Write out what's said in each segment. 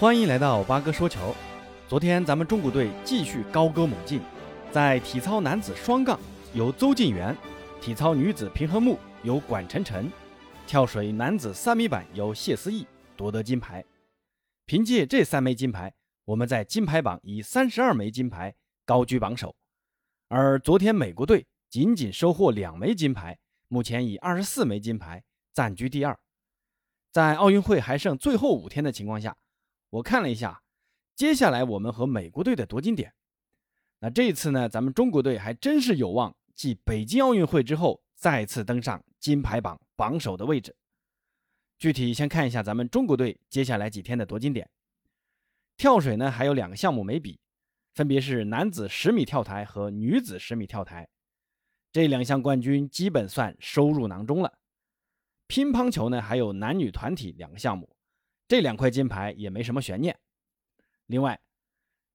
欢迎来到八哥说球。昨天咱们中国队继续高歌猛进，在体操男子双杠由邹敬园，体操女子平衡木由管晨晨，跳水男子三米板由谢思义夺得金牌。凭借这三枚金牌，我们在金牌榜以三十二枚金牌高居榜首。而昨天美国队仅仅收获两枚金牌，目前以二十四枚金牌暂居第二。在奥运会还剩最后五天的情况下。我看了一下，接下来我们和美国队的夺金点。那这一次呢，咱们中国队还真是有望继北京奥运会之后再次登上金牌榜榜首的位置。具体先看一下咱们中国队接下来几天的夺金点。跳水呢，还有两个项目没比，分别是男子十米跳台和女子十米跳台，这两项冠军基本算收入囊中了。乒乓球呢，还有男女团体两个项目。这两块金牌也没什么悬念。另外，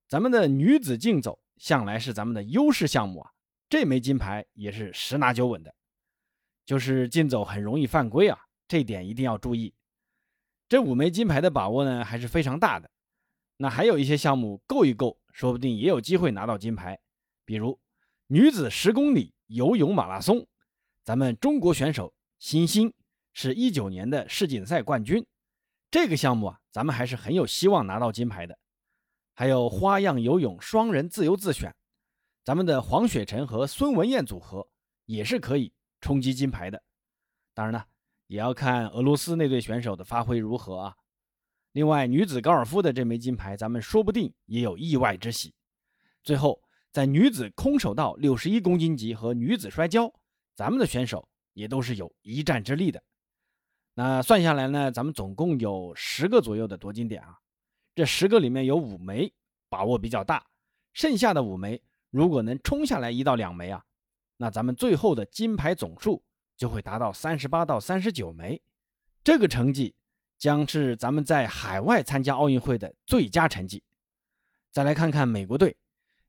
咱们的女子竞走向来是咱们的优势项目啊，这枚金牌也是十拿九稳的。就是竞走很容易犯规啊，这点一定要注意。这五枚金牌的把握呢还是非常大的。那还有一些项目够一够，说不定也有机会拿到金牌。比如女子十公里游泳马拉松，咱们中国选手辛欣是一九年的世锦赛冠军。这个项目啊，咱们还是很有希望拿到金牌的。还有花样游泳双人自由自选，咱们的黄雪晨和孙文燕组合也是可以冲击金牌的。当然了，也要看俄罗斯那队选手的发挥如何啊。另外，女子高尔夫的这枚金牌，咱们说不定也有意外之喜。最后，在女子空手道六十一公斤级和女子摔跤，咱们的选手也都是有一战之力的。那算下来呢，咱们总共有十个左右的夺金点啊，这十个里面有五枚把握比较大，剩下的五枚如果能冲下来一到两枚啊，那咱们最后的金牌总数就会达到三十八到三十九枚，这个成绩将是咱们在海外参加奥运会的最佳成绩。再来看看美国队，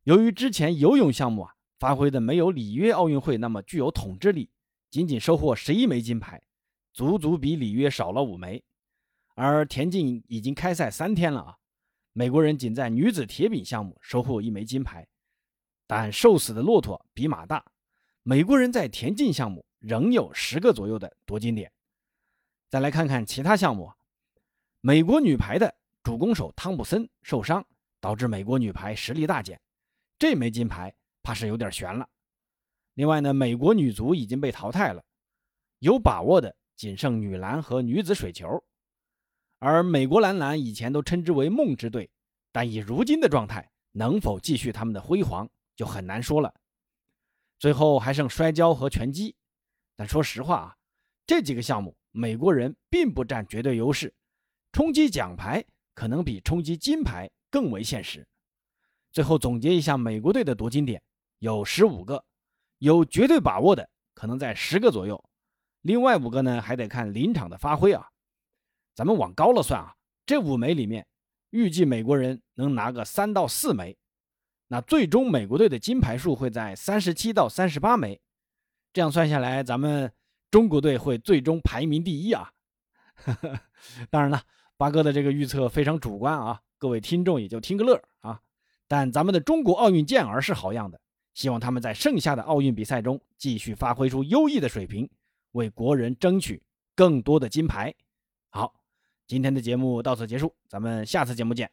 由于之前游泳项目啊发挥的没有里约奥运会那么具有统治力，仅仅收获十一枚金牌。足足比里约少了五枚，而田径已经开赛三天了啊！美国人仅在女子铁饼项目收获一枚金牌，但瘦死的骆驼比马大，美国人在田径项目仍有十个左右的夺金点。再来看看其他项目，美国女排的主攻手汤普森受伤，导致美国女排实力大减，这枚金牌怕是有点悬了。另外呢，美国女足已经被淘汰了，有把握的。仅剩女篮和女子水球，而美国男篮以前都称之为梦之队，但以如今的状态，能否继续他们的辉煌就很难说了。最后还剩摔跤和拳击，但说实话啊，这几个项目美国人并不占绝对优势，冲击奖牌可能比冲击金牌更为现实。最后总结一下，美国队的夺金点有十五个，有绝对把握的可能在十个左右。另外五个呢，还得看临场的发挥啊。咱们往高了算啊，这五枚里面，预计美国人能拿个三到四枚，那最终美国队的金牌数会在三十七到三十八枚。这样算下来，咱们中国队会最终排名第一啊。当然了，八哥的这个预测非常主观啊，各位听众也就听个乐啊。但咱们的中国奥运健儿是好样的，希望他们在剩下的奥运比赛中继续发挥出优异的水平。为国人争取更多的金牌。好，今天的节目到此结束，咱们下次节目见。